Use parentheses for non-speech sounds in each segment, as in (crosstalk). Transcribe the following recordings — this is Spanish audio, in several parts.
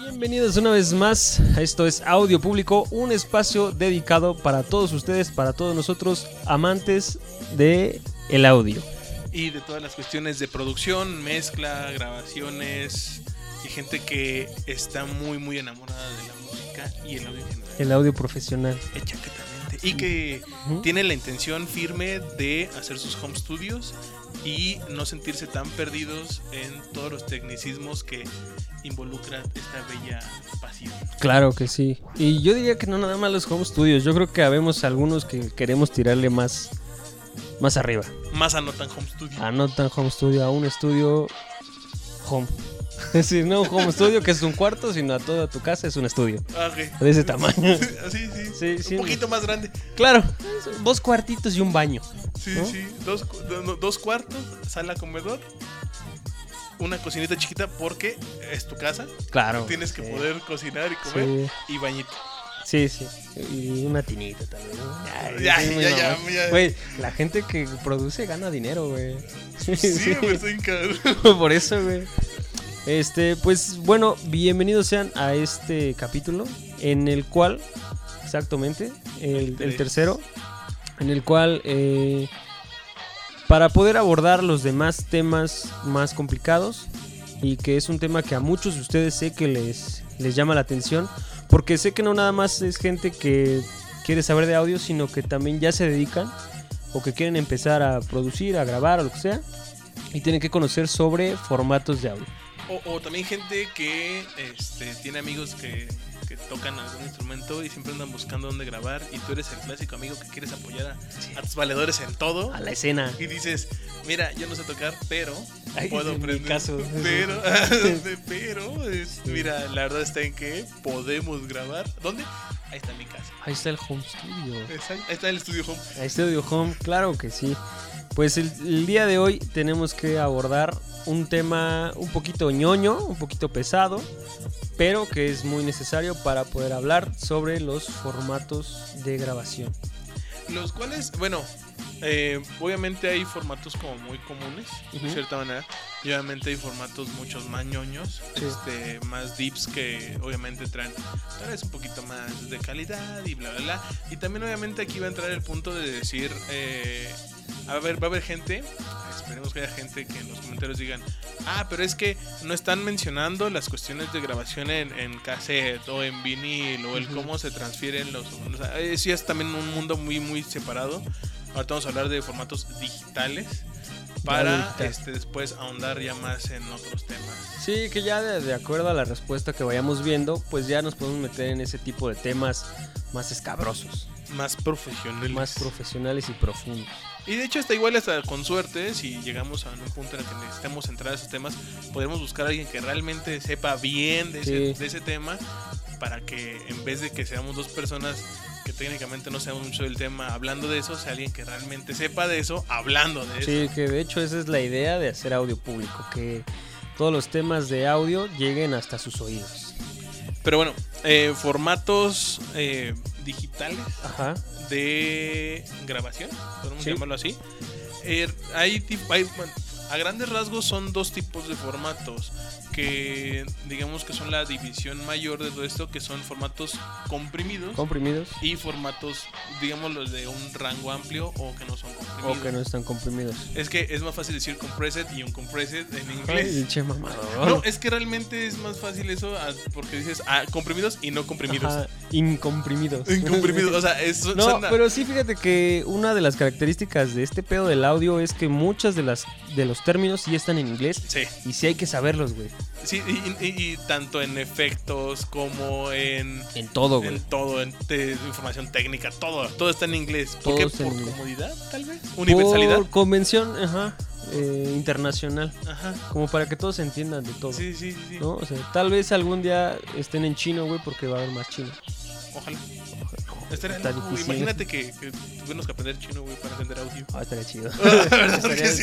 Bienvenidos una vez más. Esto es Audio Público, un espacio dedicado para todos ustedes, para todos nosotros, amantes de el audio. y de todas las cuestiones de producción, mezcla, grabaciones y gente que está muy muy enamorada de la música y el audio en general. El audio profesional. Exactamente. Y que tiene la intención firme de hacer sus home studios y no sentirse tan perdidos en todos los tecnicismos que involucran esta bella pasión. Claro que sí. Y yo diría que no nada más los home studios. Yo creo que habemos algunos que queremos tirarle más, más arriba. Más anotan home studio. A no tan home studio, a un estudio home. (laughs) Es decir, no un home studio que es un cuarto, sino a toda tu casa es un estudio. Ah, ok. De ese tamaño. Sí, (laughs) sí. Sí, sí. Un poquito más grande. Claro, dos cuartitos y un baño. Sí, ¿No? sí. Dos, do- dos cuartos, sala, comedor. Una cocinita chiquita porque es tu casa. Claro. Tienes que sí. poder cocinar y comer. Sí, Y bañito. sí, sí. Y una tinita también. ¿no? Ya, sí, ya, ya, ya. Güey, la gente que produce gana dinero, güey. Sí, (laughs) estoy cabrón. Por eso, güey. Este, pues bueno, bienvenidos sean a este capítulo en el cual, exactamente, el, tercero, en el cual, eh, para poder abordar los demás temas más complicados, y que es un tema que a muchos de ustedes sé que les, les llama la atención, porque sé que no nada más es gente que quiere saber de audio, sino que también ya se dedican o que quieren empezar a producir, a grabar o lo que sea, y tienen que conocer sobre formatos de audio. O, o también gente que este, tiene amigos que, que tocan algún instrumento y siempre andan buscando dónde grabar. Y tú eres el clásico amigo que quieres apoyar a, a tus valedores en todo. A la escena. Y dices, mira, yo no sé tocar, pero Ay, puedo en mi aprender. caso. (laughs) Pero, (laughs) pero, es- mira, la verdad está en que podemos grabar. ¿Dónde? Ahí está mi casa. Ahí está el home studio. Exacto, Ahí está el estudio home. Ahí está Audio Home, claro que sí. Pues el, día de hoy tenemos que abordar un tema un poquito ñoño, un poquito pesado, pero que es muy necesario para poder hablar sobre los formatos de grabación. Los cuales, bueno, eh, obviamente hay formatos como muy comunes, Ujú. de cierta manera. Y obviamente hay formatos muchos más ñoños, Sí. este, más dips que obviamente traen vez un poquito más de calidad y bla, bla, bla. Y también obviamente aquí va a entrar el punto de decir, eh, a ver, va a haber gente, esperemos que haya gente que en los comentarios digan, ah, pero es que no están mencionando las cuestiones de grabación en, en cassette o en vinil o el cómo se transfieren los... O sea, eso ya es también un mundo muy, muy separado. Ahorita vamos a hablar de formatos digitales para este, después ahondar ya más en otros temas. Sí, que ya de, de acuerdo a la respuesta que vayamos viendo, pues ya nos podemos meter en ese tipo de temas más escabrosos, Más profesionales. más profesionales y profundos. Y de hecho está igual hasta con suerte, si llegamos a un punto en el que necesitemos entrar a esos temas, podemos buscar a alguien que realmente sepa bien de, ese, Sí. de ese tema para que en vez de que seamos dos personas que técnicamente no sabemos mucho del tema hablando de eso, sea alguien que realmente sepa de eso hablando de eso. Sí, que de hecho esa es la idea de hacer audio público, que todos los temas de audio lleguen hasta sus oídos. Pero bueno, eh, formatos eh, digitales Ajá. de grabación, podemos Sí. llamarlo así. Eh, hay, hay- a grandes rasgos son dos tipos de formatos que digamos que son la división mayor de todo esto, que son formatos comprimidos Comprimidos y formatos, digamos, los de un rango amplio o que no son comprimidos. o que no están comprimidos. Es que es más fácil decir compressed y un compressed en Ay, inglés. che mamador. No, es que realmente es más fácil eso porque dices ah, comprimidos y no comprimidos. Ajá, incomprimidos. Incomprimidos, o sea, es, (laughs) No, pero sí fíjate que una de las características de este pedo del audio es que muchas de las de los términos sí están en inglés Sí, y sí hay que saberlos, güey. Sí y, y- y tanto en efectos como en, En todo, güey. en todo, en te- información técnica, todo, todo está en inglés. ¿Por qué? Por inglés. comodidad, tal vez. Universalidad. Por convención, ajá, eh, internacional, Ajá. como para que todos entiendan de todo. Sí, sí, sí. ¿no? O sea, tal vez algún día estén en chino, güey, porque va a haber más chino. Ojalá. Estaría Está loco. Imagínate que, que tuviéramos que aprender chino, güey, para entender audio. Ah, estaría chido. (laughs) (laughs) (laughs) Sí. Estaría- sí.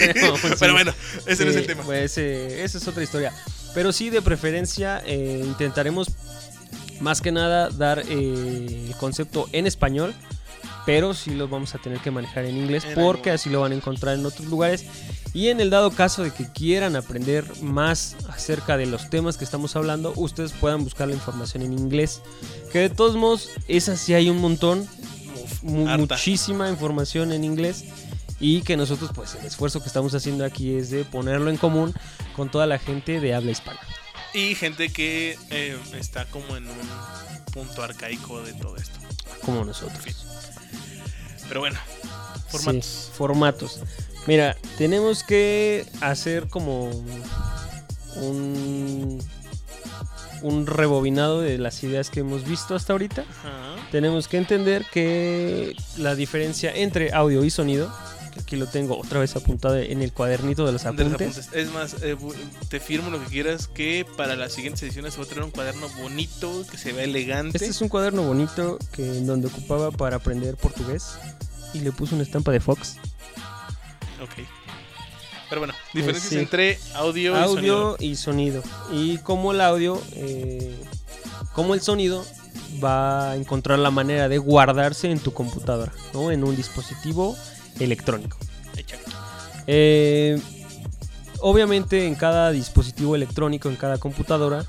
Pero bueno, ese no es el tema. pues, ese- esa es otra historia. Pero sí, de preferencia, eh, intentaremos más que nada dar eh, el concepto en español pero sí los vamos a tener que manejar en inglés porque así lo van a encontrar en otros lugares. Y en el dado caso de que quieran aprender más acerca de los temas que estamos hablando, ustedes puedan buscar la información en inglés. Que de todos modos, esa sí hay un montón, mu- harta. muchísima información en inglés. Y que nosotros, pues el esfuerzo que estamos haciendo aquí es de ponerlo en común con toda la gente de habla hispana. Y gente que eh, está como en un punto arcaico de todo esto. Como nosotros. Pero bueno, formatos. Sí, formatos. Mira, tenemos que hacer como un, un rebobinado de las ideas que hemos visto hasta ahorita. Ajá. Tenemos que entender que la diferencia entre audio y sonido, que aquí lo tengo otra vez apuntado en el cuadernito de los De los apuntes. apuntes. Es más, eh, te firmo lo que quieras que para las siguientes ediciones se va a tener un cuaderno bonito, que se vea elegante. Este es un cuaderno bonito que en donde ocupaba para aprender portugués y le puse una estampa de Fox. Ok. Pero bueno, diferencias sí. entre audio, y sonido. audio y sonido. Y cómo el audio, eh, cómo el sonido va a encontrar la manera de guardarse en tu computadora, ¿no? En un dispositivo electrónico. Eh, obviamente en cada dispositivo electrónico, en cada computadora,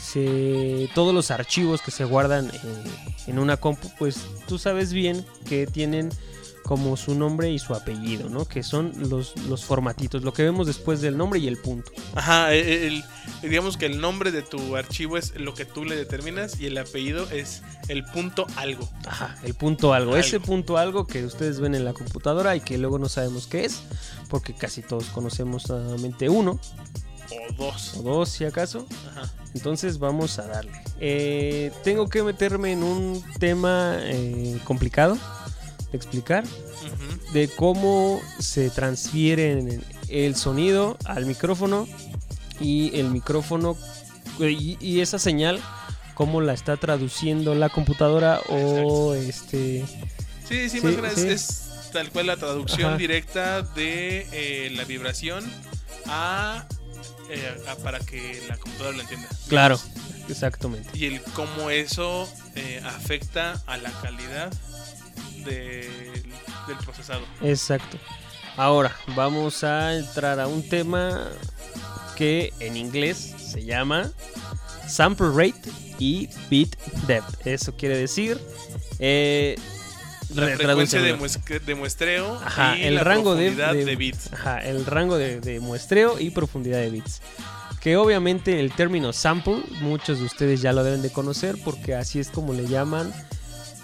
se, todos los archivos que se guardan eh, en una compu, pues tú sabes bien que tienen como su nombre y su apellido, ¿no? Que son los, los formatitos, lo que vemos después del nombre y el punto. Ajá, eh, el- digamos que el nombre de tu archivo es lo que tú le determinas y el apellido es el punto algo. Ajá, el punto algo. Algo. Ese punto algo que ustedes ven en la computadora y que luego no sabemos qué es, porque casi todos conocemos solamente uno O dos. o dos si acaso. Ajá. Entonces vamos a darle. Eh, tengo que meterme en un tema eh, complicado de explicar, de cómo se transfiere el sonido al micrófono y el micrófono y, y esa señal cómo la está traduciendo la computadora o este Sí, sí, Sí, más es- sí. es, tal cual la traducción Ajá. directa de eh, la vibración a, eh, a- para que la computadora lo entienda. claro exactamente Y el cómo eso eh, afecta a la calidad del- del procesado. Exacto. Ahora vamos a entrar a un tema que en inglés se llama sample rate y bit depth. Eso quiere decir eh, La frecuencia de, tradúcemelo. muesque- de muestreo Ajá, y el la rango de- profundidad de, de- bits. Ajá, el rango de, de muestreo y profundidad de bits. Que obviamente el término sample, muchos de ustedes ya lo deben de conocer porque así es como le llaman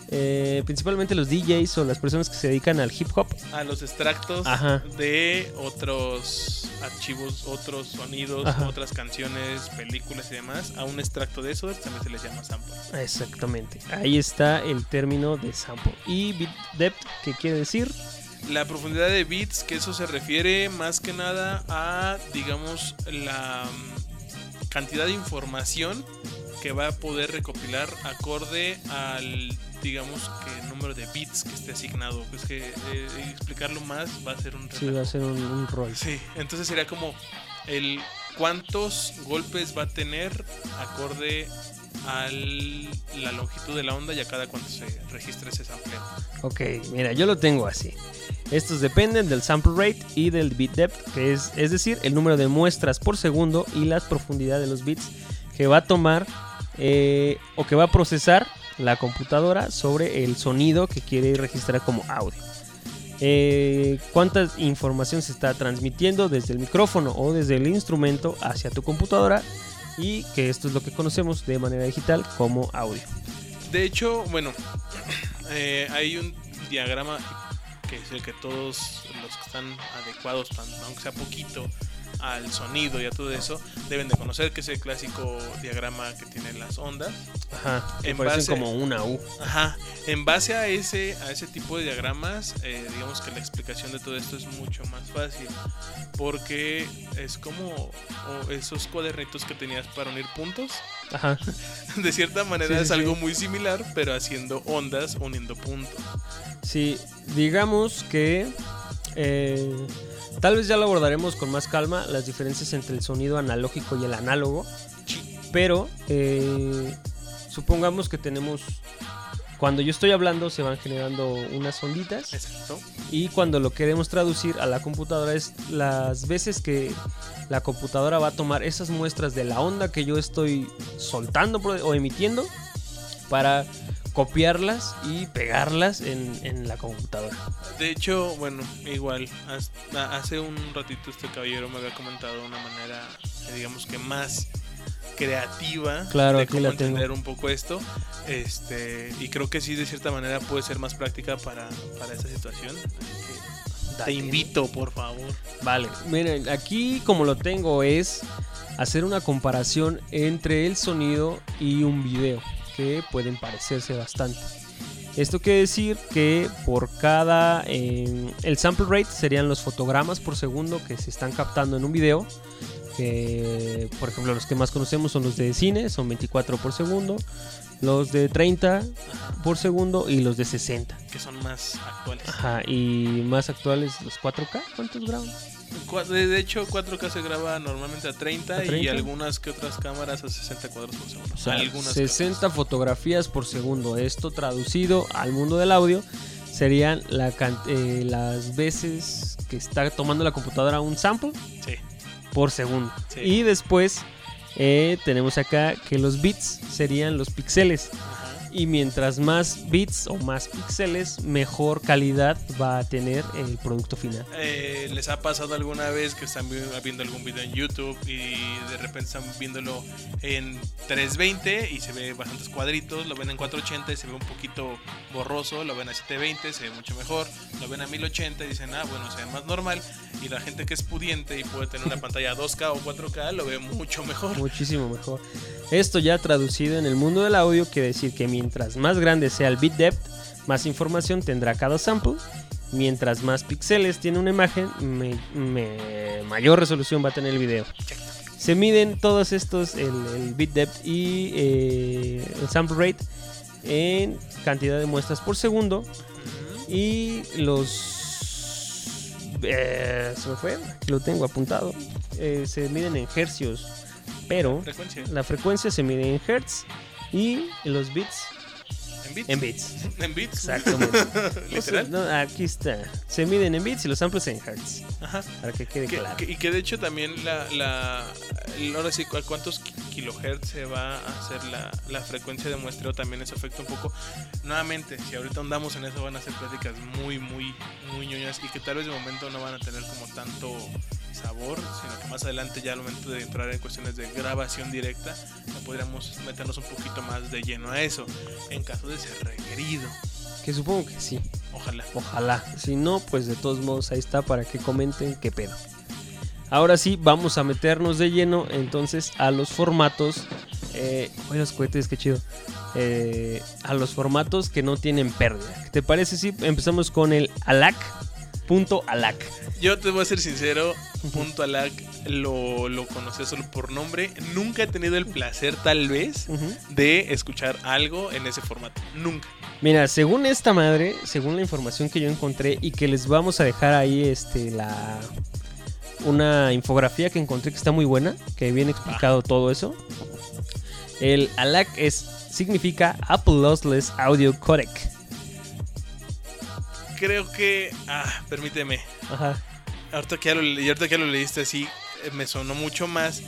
eh, principalmente los DJs o las personas que se dedican al hip hop. A los extractos Ajá. de otros archivos, otros sonidos, Ajá. otras canciones, películas y demás. A un extracto de eso también se les llama sample. Exactamente. Ahí está el término de sample. Y bit depth, ¿qué quiere decir? La profundidad de bits, que eso se refiere más que nada a, digamos, la mm, cantidad de información que va a poder recopilar acorde al, digamos, que número de bits que esté asignado. Es que eh, explicarlo más va a ser un Sí, va relajo. a ser un, un rol. Sí, entonces sería como el cuántos golpes va a tener acorde a la longitud de la onda y a cada cuánto se registra ese sampleo. Ok, mira, yo lo tengo así. Estos dependen del sample rate y del bit depth, que es, es decir, el número de muestras por segundo y la profundidad de los bits que va a tomar eh, o que va a procesar la computadora sobre el sonido que quiere registrar como audio. Eh, cuánta información se está transmitiendo desde el micrófono o desde el instrumento hacia tu computadora y que esto es lo que conocemos de manera digital como audio. De hecho, bueno, eh, hay un diagrama que es el que todos los que están adecuados, aunque sea poquito, al sonido y a todo eso, deben de conocer, que es el clásico diagrama que tiene las ondas. Ajá, En parecen base- como una U. Ajá, en base a ese, a ese tipo de diagramas, eh, digamos que la explicación de todo esto es mucho más fácil, porque es como o esos cuadernitos que tenías para unir puntos, Ajá. (laughs) de cierta manera Sí, es sí, algo sí. muy similar, pero haciendo ondas uniendo puntos. Sí, digamos que eh, tal vez ya lo abordaremos con más calma, las diferencias entre el sonido analógico y el análogo, pero eh, supongamos que tenemos Cuando yo estoy hablando se van generando unas onditas Exacto. y cuando lo queremos traducir a la computadora es las veces que la computadora va a tomar esas muestras de la onda que yo estoy soltando o emitiendo para copiarlas y pegarlas en, en la computadora. De hecho, bueno, igual, hasta hace un ratito este caballero me había comentado una manera, digamos que más creativa Claro, de cómo tengo. entender un poco esto. Este, y creo que sí, de cierta manera puede ser más práctica para, para esta situación. Te invito, por favor. Vale, miren, aquí como lo tengo es hacer una comparación entre el sonido y un video, pueden parecerse bastante. Esto quiere decir que por cada... eh, el sample rate serían los fotogramas por segundo que se están captando en un video. Por ejemplo, los que más conocemos son los de cine, son 24 por segundo. Los de 30 por segundo y los de 60. Que son más actuales. Ajá, y más actuales los 4K. ¿Cuántos graban? De hecho, 4K se graba normalmente a 30, ¿A y 30? algunas que otras cámaras a 60 cuadros por segundo. O sea, algunas que 60 fotografías por segundo. Esto traducido al mundo del audio serían la eh, las veces que está tomando la computadora un sample. Sí. por segundo. Sí. Y después eh, tenemos acá que los bits serían los píxeles. Y mientras más bits o más píxeles, mejor calidad va a tener el producto final. Eh, ¿Les ha pasado alguna vez que están vi- viendo algún video en YouTube y de repente están viéndolo en 320 y se ve bastantes cuadritos? Lo ven en 480 y se ve un poquito borroso. Lo ven a 720 se ve mucho mejor. Lo ven a 1080 y dicen, ah, bueno, se ve más normal. Y la gente que es pudiente y puede tener una (laughs) pantalla 2K o 4K lo ve mucho mejor. Muchísimo mejor. Esto ya traducido en el mundo del audio quiere decir que mientras más grande sea el bit depth, más información tendrá cada sample. Mientras más píxeles tiene una imagen, me- me- mayor resolución va a tener el video. Se miden todos estos, el, el bit depth y eh, el sample rate, en cantidad de muestras por segundo. Y los... eh, se me fue, lo tengo apuntado. Eh, se miden en hercios, pero Frecuencia. la frecuencia se mide en hertz y los bits ¿En bits? en bits. ¿En bits? Exactamente. (laughs) Literal. No, aquí está. Se miden en bits y los samples en hertz. Ajá. Para que quede Que- claro. que- y que de hecho también la, la ahora sí cuántos kilohertz se va a hacer la, la frecuencia de muestreo también eso afecta un poco nuevamente si ahorita andamos en eso van a ser pláticas muy muy muy ñoñas y que tal vez de momento no van a tener como tanto sabor sino que más adelante ya al momento de entrar en cuestiones de grabación directa ya podríamos meternos un poquito más de lleno a eso en caso de ser requerido Que supongo que sí. ojalá Ojalá. Si no, pues de todos modos ahí está para que comenten qué pedo. Ahora sí, vamos a meternos de lleno entonces a los formatos. Eh, oye, los cohetes, qué chido. Eh, a los formatos que no tienen pérdida. ¿Te parece si empezamos con el ALAC? Punto ALAC. Yo te voy a ser sincero, Punto Alac lo, lo conocía solo por nombre. Nunca he tenido el placer, tal vez, de escuchar algo en ese formato. Nunca. Mira, según esta madre, según la información que yo encontré y que les vamos a dejar ahí este la una infografía que encontré que está muy buena, que viene explicado todo eso. El ALAC es significa Apple Lossless Audio Codec. Creo que. Ah, permíteme. Ajá. Ahorita que ya lo, y ahorita que ya lo leíste así, eh, me sonó mucho más.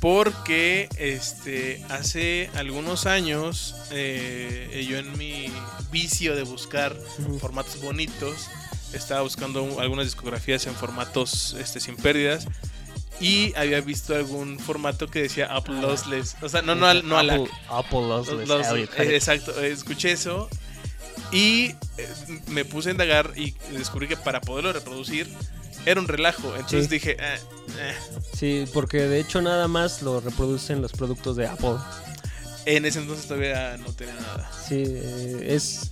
Porque este hace algunos años, eh, yo en mi vicio de buscar formatos bonitos, estaba buscando un- algunas discografías en formatos este, sin pérdidas. Y había visto algún formato que decía Apple Lossless. O sea, no, no, no a la Apple, Apple Lossless exacto, escuché eso y eh, me puse a indagar y descubrí que para poderlo reproducir era un relajo. Entonces Sí. dije, eh, eh. Sí, porque de hecho nada más lo reproducen los productos de Apple. en ese entonces todavía no tenía nada. Sí, eh, es,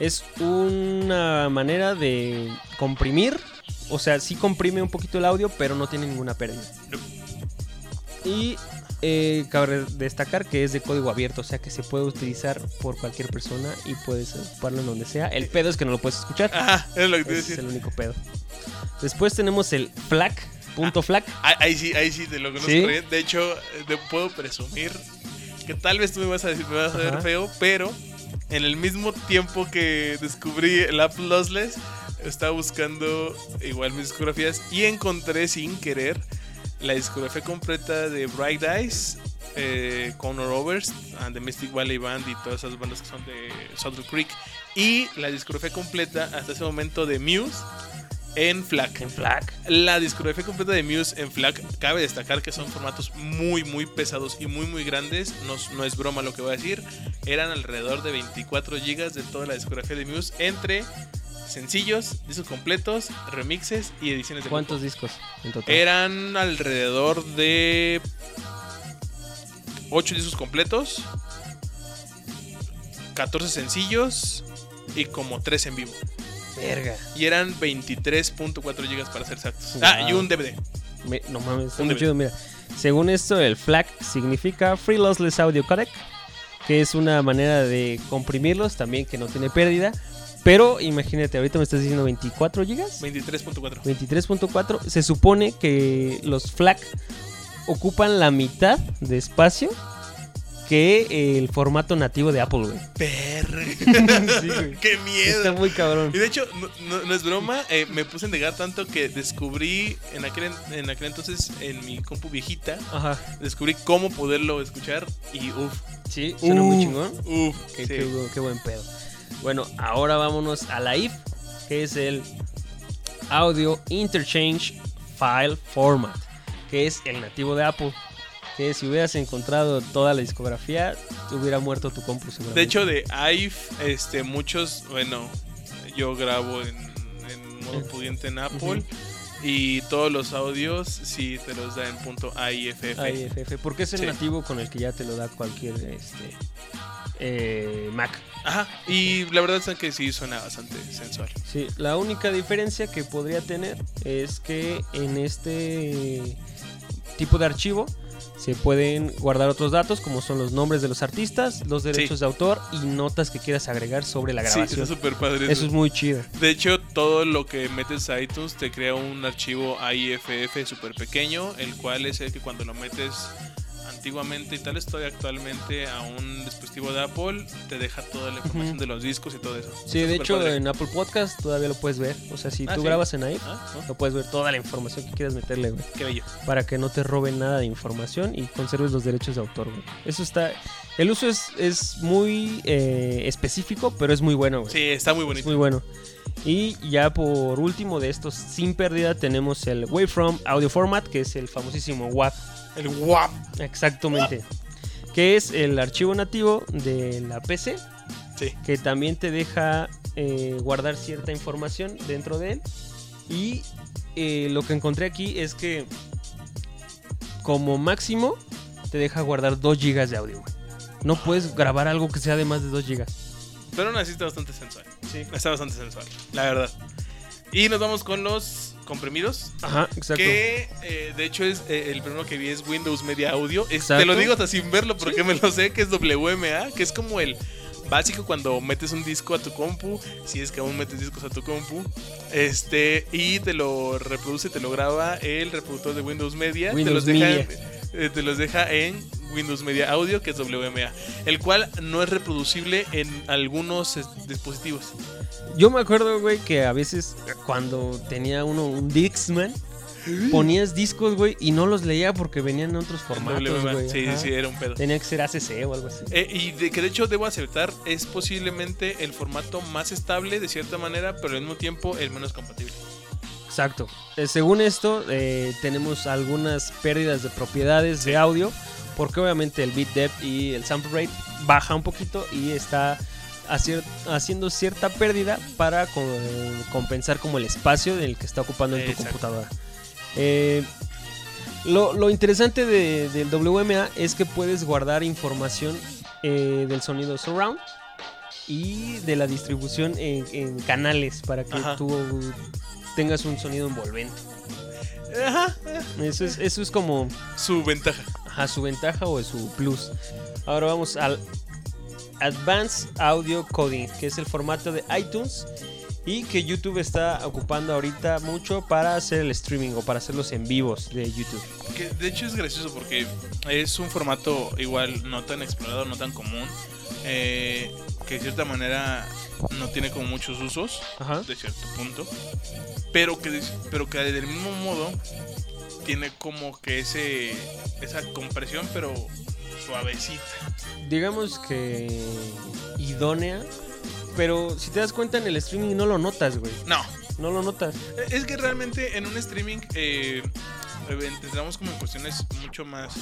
es una manera de comprimir. O sea, sí comprime un poquito el audio, pero no tiene ninguna pérdida. Y eh, cabe destacar que es de código abierto, o sea que se puede utilizar por cualquier persona y puedes ocuparlo en donde sea. El pedo es que no lo puedes escuchar. Ajá, es lo que te Ese es el único pedo. Después tenemos el FLAC, punto FLAC. Ah, Ahí sí, ahí sí, de lo que no ¿Sí? De hecho, eh, te puedo presumir que tal vez tú me vas a decir, me vas a ver feo, pero en el mismo tiempo que descubrí el Apple Lossless, estaba buscando igual mis discografías y encontré sin querer la discografía completa de Bright Eyes, eh, Conor Overs, and the Mystic Valley Band y todas esas bandas que son de Saddle Creek. Y la discografía completa hasta ese momento de Muse en FLAC. En FLAC. La discografía completa de Muse en FLAC, cabe destacar que son formatos muy, muy pesados y muy, muy grandes. No, no es broma lo que voy a decir. Eran alrededor de 24 GB de toda la discografía de Muse entre sencillos, discos completos, remixes y ediciones de ¿Cuántos grupo. discos en total? Eran alrededor de 8 discos completos, 14 sencillos y como 3 en vivo. Verga. Y eran 23.4 GB para ser exactos. Ah, y un DVD. Me- no mames, está muy DVD. chido. Mira, según esto, el FLAC significa Free Lossless Audio Codec, que es una manera de comprimirlos también que no tiene pérdida. Pero imagínate, ahorita me estás diciendo 24 gigas, 23.4. 23.4. Se supone que los FLAC ocupan la mitad de espacio que el formato nativo de Apple, güey. Perre. (laughs) Sí, güey. ¡Qué miedo! Está muy cabrón. Y de hecho, no, no- no es broma, eh, me puse a negar tanto que descubrí en aquel, en- en aquel entonces en mi compu viejita, Ajá. descubrí cómo poderlo escuchar y uff, Sí, suena muy chingón. uff, Qué, sí. qué bu- qué buen pedo. Bueno, ahora vámonos a la IF, que es el Audio Interchange File Format, que es el nativo de Apple. Que si hubieras encontrado toda la discografía, te hubiera muerto tu compu seguramente. De hecho, de IVE, este, muchos, bueno, yo grabo en, en modo pudiente en Apple y todos los audios sí te los da en punto AIFF. AIFF, porque es el Sí. nativo con el que ya te lo da cualquier este, eh, Mac. Ajá, y la verdad es que sí suena bastante sensual. Sí, la única diferencia que podría tener es que en este tipo de archivo se pueden guardar otros datos como son los nombres de los artistas, los derechos de autor y notas que quieras agregar sobre la Sí, grabación. está súper padre. Eso es muy chido. De hecho, todo lo que metes a iTunes te crea un archivo AIFF súper pequeño, el cual es el que cuando lo metes antiguamente y tal estoy actualmente a un dispositivo de Apple, te deja toda la información de los discos y todo eso. Sí, Está de hecho padre. en Apple Podcast todavía lo puedes ver. O sea, si Ah, tú ¿sí? grabas en ahí, Ah, ¿no? lo puedes ver toda la información que quieras meterle, güey. Qué bello. Para que no te roben nada de información y conserves los derechos de autor, güey. Eso está... El uso es, es muy eh, específico, pero es muy bueno, güey. Sí, está muy Es bonito. muy bueno. Y ya por último de estos sin pérdida tenemos el Wavefrom Audio Format, que es el famosísimo WAV. El guap. Exactamente. Que es el archivo nativo de la PC, Sí. que también te deja eh, guardar cierta información dentro de él. Y eh, lo que encontré aquí es que como máximo te deja guardar 2 GB de audio. No puedes grabar algo que sea de más de 2 GB. Pero aún así está bastante sensual. Sí. Está bastante sensual, la verdad. Y nos vamos con los comprimidos. Ajá, exacto. Que eh, de hecho es eh, el primero que vi es Windows Media Audio. Es- te lo digo hasta sin verlo porque me lo sé, que es WMA, que es como el básico cuando metes un disco a tu compu, si es que aún metes discos a tu compu, este y te lo reproduce, te lo graba el reproductor de Windows Media, Windows te los deja, Media. Eh, te los deja en Windows Media Audio, que es WMA, el cual no es reproducible en algunos eh, dispositivos. Yo me acuerdo, güey, que a veces cuando tenía uno un Dixman, ponías discos, güey, y no los leía porque venían en otros formatos, güey. Sí, sí, era un pedo. Tenía que ser ACC o algo así. Eh, y de que de hecho debo aceptar, es posiblemente el formato más estable de cierta manera, pero al mismo tiempo el menos compatible. Exacto. Eh, según esto, eh, tenemos algunas pérdidas de propiedades de audio, porque obviamente el bit depth y el sample rate baja un poquito y está hacier- haciendo cierta pérdida para co- compensar como el espacio del que está ocupando en tu Exacto. computadora. Eh, lo, lo interesante de- del WMA es que puedes guardar información del sonido surround y de la distribución en, en canales para que Ajá. tú tengas un sonido envolvente. Ajá. Eso es, eso es como Su ventaja. ajá, su ventaja o su plus. Ahora vamos al Advanced Audio Coding, que es el formato de iTunes y que YouTube está ocupando ahorita mucho para hacer el streaming o para hacer los en vivos de YouTube. Que de hecho es gracioso porque es un formato igual no tan explorado, no tan común. eh, que de cierta manera no tiene como muchos usos, Ajá. de cierto punto, pero que, pero que del mismo modo tiene como que ese esa compresión, pero suavecita. Digamos que idónea. Pero si te das cuenta en el streaming no lo notas, güey. No, No lo notas. es que realmente en un streaming eh, eh, entramos como en cuestiones mucho más,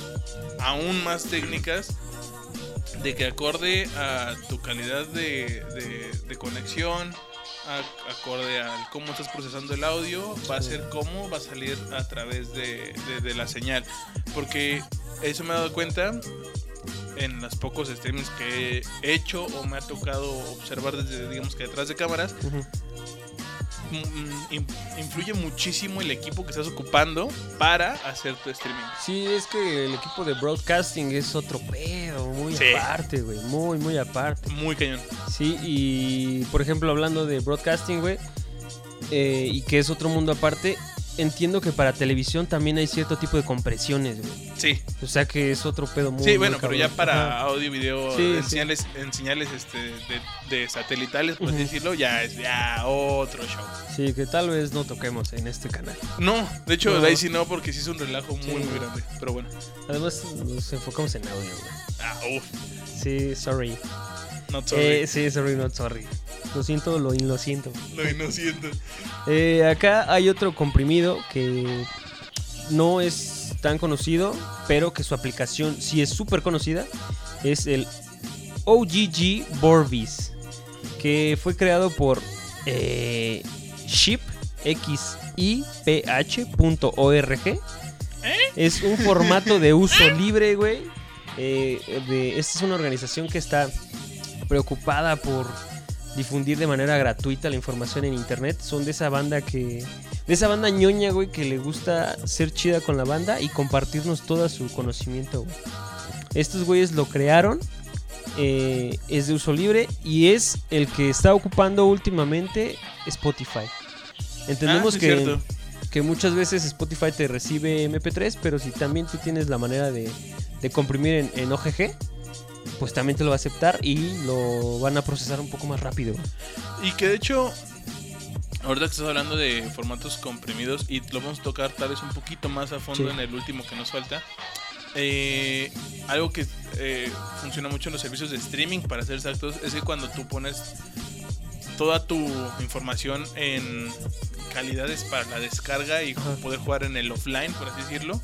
aún más técnicas, de que acorde a tu calidad de, de- conexión, a- acorde al cómo estás procesando el audio, va a ser cómo va a salir a través de, de- la señal. Porque eso me he dado cuenta en los pocos streamings que he hecho o me ha tocado observar desde, digamos que detrás de cámaras, influye muchísimo el equipo que estás ocupando para hacer tu streaming. Sí, es que el equipo de broadcasting es otro pedo, muy Sí. aparte, güey. Muy, muy aparte. Muy cañón. Sí, y por ejemplo, hablando de broadcasting, güey, eh, y que es otro mundo aparte, entiendo que para televisión también hay cierto tipo de compresiones, güey. Sí, O sea que es otro pedo muy. sí, muy bueno, pero ya para Ajá. audio y video Sí, en sí. señales, en señales este, de, de satelitales, por decirlo, ya es ya otro show. Sí, que tal vez no toquemos en este canal. No, de hecho, No. de ahí sí no, porque sí es un relajo muy, muy grande. Pero bueno. Además, nos enfocamos en audio, güey. Ah, uff, Sí, sorry. Not sorry. Eh, sí, sorry, not sorry. Lo siento, lo, siento. Lo inocente. Eh, acá hay otro comprimido que no es tan conocido, pero que su aplicación sí es súper conocida. Es el OGG Borbis, que fue creado por eh, shipxiph.org. Es un formato de (laughs) uso libre, güey. Eh, de- esta es una organización que está preocupada por difundir de manera gratuita la información en internet. Son de esa banda que. De esa banda ñoña, güey, que le gusta ser chida con la banda y compartirnos todo su conocimiento, güey. Estos güeyes lo crearon. eh, es de uso libre y es el que está ocupando últimamente Spotify. Entendemos Ah, sí, que, que muchas veces Spotify te recibe MP3, pero si también tú tienes la manera de, de comprimir en, en OGG, pues también te lo va a aceptar y lo van a procesar un poco más rápido. Y que de hecho, ahorita que estás hablando de formatos comprimidos, y lo vamos a tocar tal vez un poquito más a fondo Sí. en el último que nos falta. eh, algo que eh, funciona mucho en los servicios de streaming, para ser exactos, es que cuando tú pones toda tu información en calidades para la descarga y Ajá. poder jugar en el offline, por así decirlo,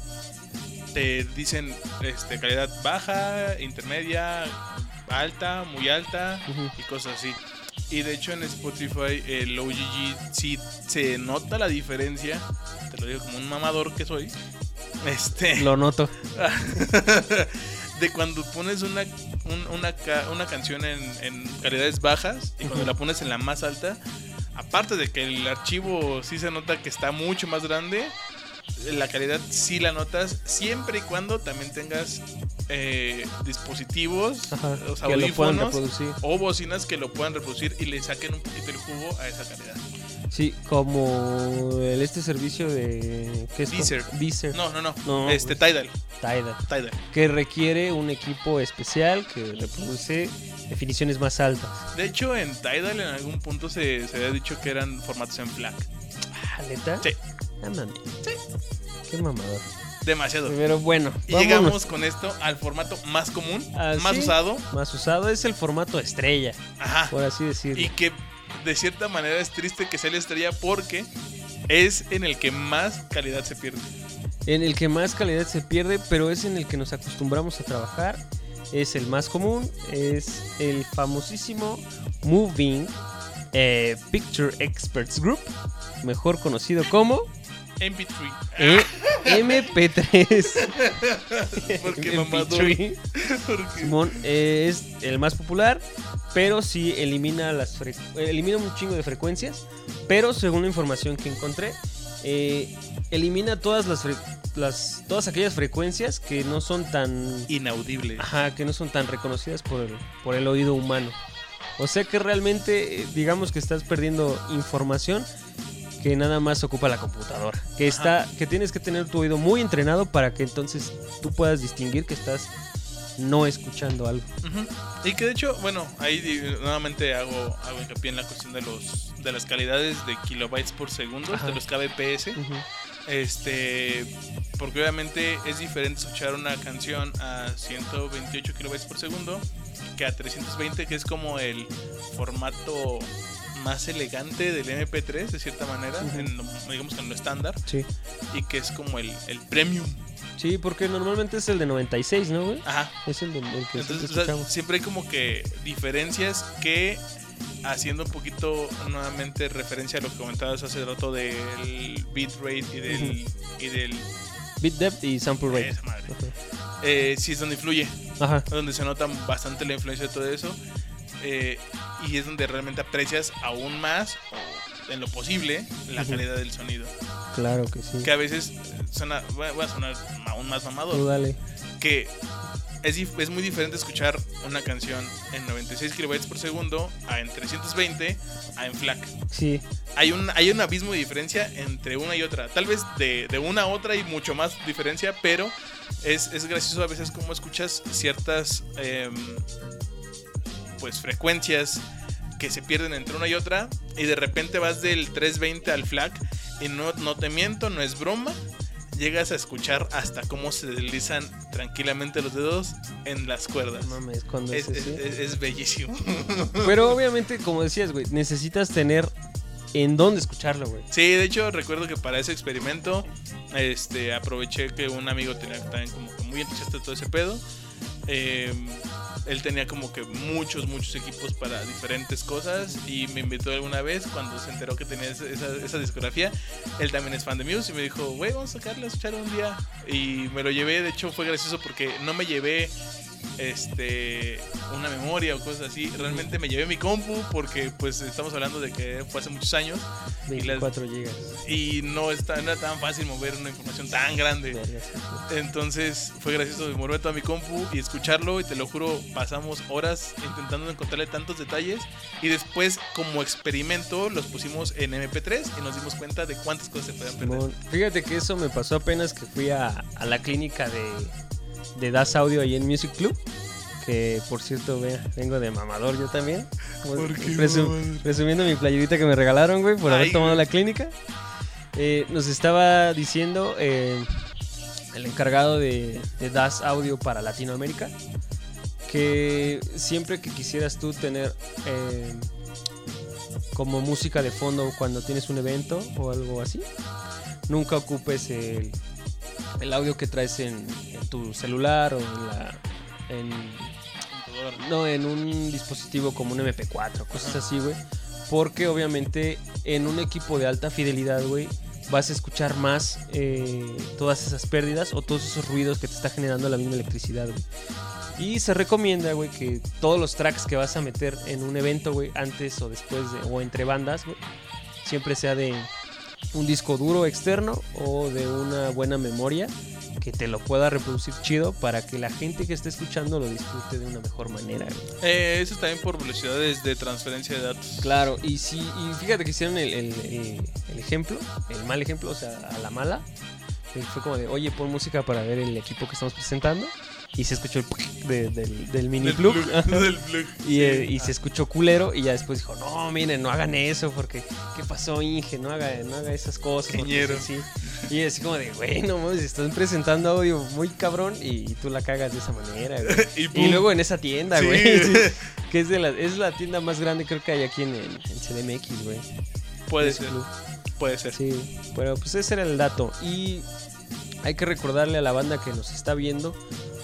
te dicen este, calidad baja, intermedia, alta, muy alta Ujú. y cosas así. Y de hecho en Spotify el OGG sí se nota la diferencia, te lo digo como un mamador que soy. Este Lo noto. (laughs) de cuando pones una, un- una, una canción en, en calidades bajas y cuando Ujú. la pones en la más alta, aparte de que el archivo sí se nota que está mucho más grande, la calidad sí la notas siempre y cuando también tengas eh, dispositivos, Ajá, o sea, que lo puedan audífonos reproducir. o bocinas que lo puedan reproducir y le saquen un poquito el jugo a esa calidad. Sí, como el, este servicio de... ¿qué es? Deezer. Deezer. No, no, no. No, este pues. Tidal. Tidal. Tidal. Que requiere un equipo especial que reproduce definiciones más altas. De hecho, en Tidal en algún punto se, se había dicho que eran formatos en FLAC. Ah, ¿neta? Sí. Ah, mami. Qué mamador. Demasiado. Pero bueno, Y vámonos. llegamos con esto al formato más común, Ah, más sí. usado. Más usado es el formato estrella, Ajá. por así decirlo. Y que de cierta manera es triste que sea la estrella porque es en el que más calidad se pierde. En el que más calidad se pierde, pero es en el que nos acostumbramos a trabajar. Es el más común, es el famosísimo Moving eh, Picture Experts Group, mejor conocido como MP3. E- MP3. Porque mamador. MP3. Porque- Simón eh, es el más popular, pero sí elimina las fre- elimina un chingo de frecuencias, pero según la información que encontré, eh, elimina todas las, fre- las todas aquellas frecuencias que no son tan Inaudible. ajá, que no son tan reconocidas por el, por el oído humano. O sea que realmente eh, digamos que estás perdiendo información que nada más ocupa la computadora, que está que tienes que tener tu oído muy entrenado para que entonces tú puedas distinguir que estás no escuchando algo. Y que de hecho, bueno, ahí nuevamente hago, hago hincapié en la cuestión de los de las calidades de kilobytes por segundo, Ajá. de los kbps. Este, porque obviamente es diferente escuchar una canción a 128 kilobytes por segundo que a 320, que es como el formato más elegante del MP3 de cierta manera, Ujú. en lo- digamos que en lo estándar, Sí. y que es como el, el premium. Sí, porque normalmente es el de 96, ¿no, güey? Ajá. Es el, de, el que siempre Entonces, o sea, siempre hay como que diferencias que, haciendo un poquito nuevamente referencia a lo que comentabas hace rato del bitrate y del, y del Bit depth y sample rate. esa madre, eh, sí es donde influye. Ajá. donde se nota bastante la influencia de todo eso. eh, y es donde realmente aprecias aún más, o en lo posible, la calidad del sonido. Claro que sí. Que a veces suena, va a sonar aún más mamador. Tú dale. que es, es muy diferente escuchar una canción en 96 kilobytes por segundo a en 320 a en FLAC. Sí. Hay un, hay un abismo de diferencia entre una y otra. Tal vez de, de una a otra hay mucho más diferencia, pero es, es gracioso a veces como escuchas ciertas em, pues frecuencias que se pierden entre una y otra y de repente vas del 320 al FLAC y no, no te miento, no es broma. Llegas a escuchar hasta cómo se deslizan tranquilamente los dedos en las cuerdas. Mames, cuando Es, es, es- es bellísimo. (laughs) Pero obviamente, como decías, güey, necesitas tener en dónde escucharlo, güey. Sí, de hecho recuerdo que para ese experimento este, aproveché que un amigo tenía también como que muy entusiasta de todo ese pedo. Eh, él tenía como que muchos, muchos equipos para diferentes cosas y me invitó alguna vez cuando se enteró que tenía esa, esa- discografía. Él también es fan de Muse y me dijo, güey, vamos a sacarle a escuchar un día. Y me lo llevé, de hecho fue gracioso porque no me llevé este una memoria o cosas así. Realmente me llevé mi compu porque pues estamos hablando de que fue hace muchos años 24 gigas. y no, está, no era tan fácil mover una información tan grande. Entonces fue gracioso de mover toda mi compu y escucharlo y te lo juro, pasamos horas intentando encontrarle tantos detalles y después como experimento los pusimos en MP3 y nos dimos cuenta de cuántas cosas se pueden perder. Fíjate que eso me pasó apenas que fui a, a la clínica de, de Das Audio ahí en Music Club. Que por cierto, vea, vengo de mamador yo también. ¿Por qué? Presumiendo mi playerita que me regalaron, güey, por haber tomado güey. la clínica. Eh, nos estaba diciendo eh, el encargado de, de Das Audio para Latinoamérica que siempre que quisieras tú tener eh, como música de fondo cuando tienes un evento o algo así, nunca ocupes el, el audio que traes en, tu celular o en la en, no, en un dispositivo como un MP4, cosas así, güey. Porque obviamente en un equipo de alta fidelidad, güey, vas a escuchar más eh, todas esas pérdidas o todos esos ruidos que te está generando la misma electricidad, güey. Y se recomienda, güey, que todos los tracks que vas a meter en un evento, güey, antes o después de, o entre bandas, güey, siempre sea de un disco duro externo o de una buena memoria que te lo pueda reproducir chido para que la gente que esté escuchando lo disfrute de una mejor manera. Eh, eso también por velocidades de transferencia de datos. Claro, y sí, y fíjate que hicieron el, el- el- el ejemplo, el mal ejemplo, o sea, a la mala. que Fue como de, oye, pon música para ver el equipo que estamos presentando. Y se escuchó el de- del, del mini plug. (laughs) (laughs) Y, Sí. eh, y se escuchó culero y ya después dijo, no, miren, no hagan eso porque, ¿qué pasó, Inge? No haga, no haga esas cosas. porque sí, sí". Y así como de, güey, no mames, están presentando audio muy cabrón y, tú la cagas de esa manera, güey. (laughs) Y luego en esa tienda, güey. que es, de la, es la tienda más grande creo que hay aquí en, en, en CDMX, güey. puede ser, club. puede ser. Sí, pero pues ese era el dato. Y hay que recordarle a la banda que nos está viendo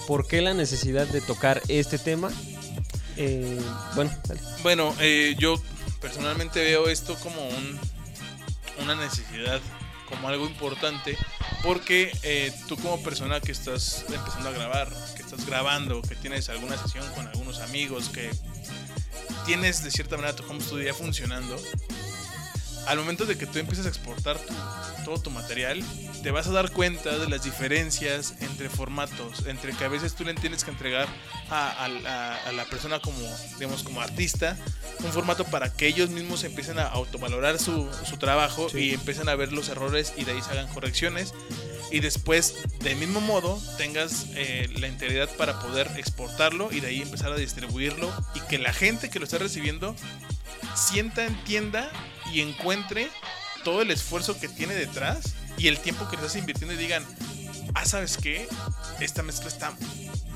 por qué la necesidad de tocar este tema. Eh, bueno. Bueno, eh, yo personalmente veo esto como un, una necesidad, como algo importante, porque eh, tú como persona que estás empezando a grabar, que estás grabando, que tienes alguna sesión con algunos amigos, que tienes de cierta manera tu home funcionando, al momento de que tú empieces a exportar todo tu material, te vas a dar cuenta de las diferencias entre formatos, entre que a veces tú le tienes que entregar a, la persona como, digamos, como artista un formato para que ellos mismos empiecen a autovalorar su, su trabajo y empiecen a ver los errores y de ahí se hagan correcciones. Y después del mismo modo tengas eh, la integridad para poder exportarlo y de ahí empezar a distribuirlo y que la gente que lo está recibiendo sienta, entienda y encuentre todo el esfuerzo que tiene detrás y el tiempo que estás invirtiendo y digan, ah, ¿sabes qué? Esta mezcla está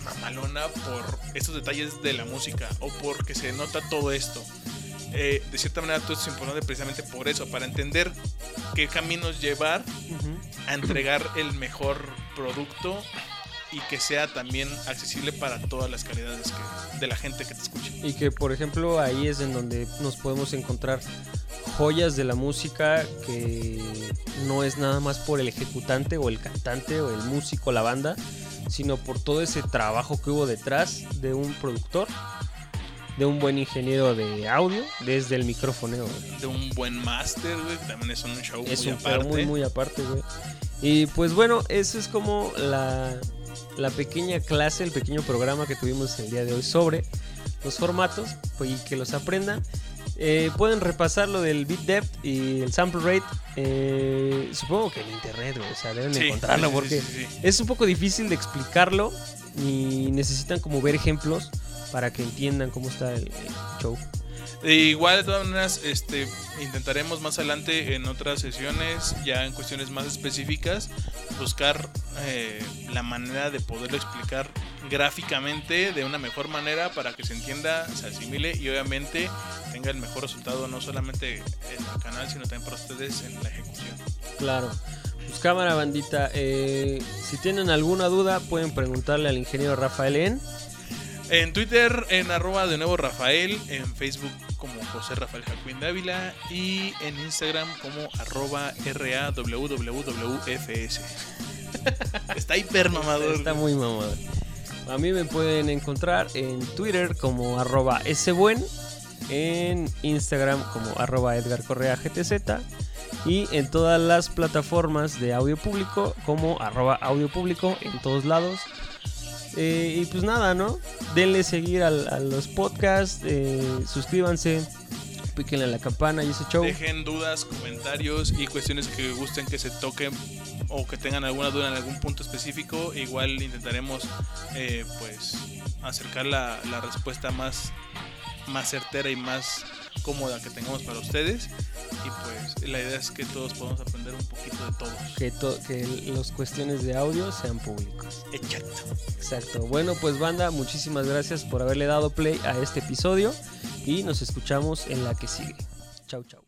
mamalona por estos detalles de la música o porque se nota todo esto. Eh, de cierta manera todo es importante precisamente por eso, para entender qué caminos llevar a entregar el mejor producto y que sea también accesible para todas las calidades de la gente que te escucha. Y que por ejemplo ahí es en donde nos podemos encontrar joyas de la música que no es nada más por el ejecutante o el cantante o el músico, la banda, sino por todo ese trabajo que hubo detrás de un productor de un buen ingeniero de audio desde el micrófono. De un buen máster, güey, también es un show es muy un aparte. muy, muy aparte, güey. Y pues bueno, eso es como la, la pequeña clase, el pequeño programa que tuvimos el día de hoy sobre los formatos pues, y que los aprendan. Eh, pueden repasar lo del bit depth y el sample rate. Eh, supongo que en internet. O sea, deben encontrarlo porque es un poco difícil de explicarlo y necesitan como ver ejemplos para que entiendan cómo está el, show. Igual de todas maneras, este, intentaremos más adelante en otras sesiones, ya en cuestiones más específicas, buscar eh, la manera de poderlo explicar gráficamente de una mejor manera para que se entienda, se asimile y obviamente tenga el mejor resultado no solamente en el canal, sino también para ustedes en la ejecución. Claro. Pues cámara bandita, eh, si tienen alguna duda pueden preguntarle al ingeniero Rafael en en Twitter, en arroba de nuevo Rafael. En Facebook como José Rafael Jacuín Dávila. Y en Instagram como arroba RAWWWFS. (laughs) Está hiper mamador. Está muy mamador. A mí me pueden encontrar en Twitter como arroba Sbuen. En Instagram como arroba Edgar Correa GTZ. Y en todas las plataformas de audio público como arroba audio público en todos lados. Eh, y pues nada, ¿no? Denle seguir a los podcasts, eh, suscríbanse, píquenle a la campana y ese show. Dejen dudas, comentarios y cuestiones que gusten que se toquen o que tengan alguna duda en algún punto específico. Igual intentaremos eh, pues acercar la, la respuesta más, más certera y más cómoda que tengamos para ustedes. Y pues la idea es que todos podamos aprender un poquito de todos. Que, que las cuestiones de audio sean públicos. Exacto. Exacto. Bueno, pues banda, muchísimas gracias por haberle dado play a este episodio y nos escuchamos en la que sigue. Chau, chau.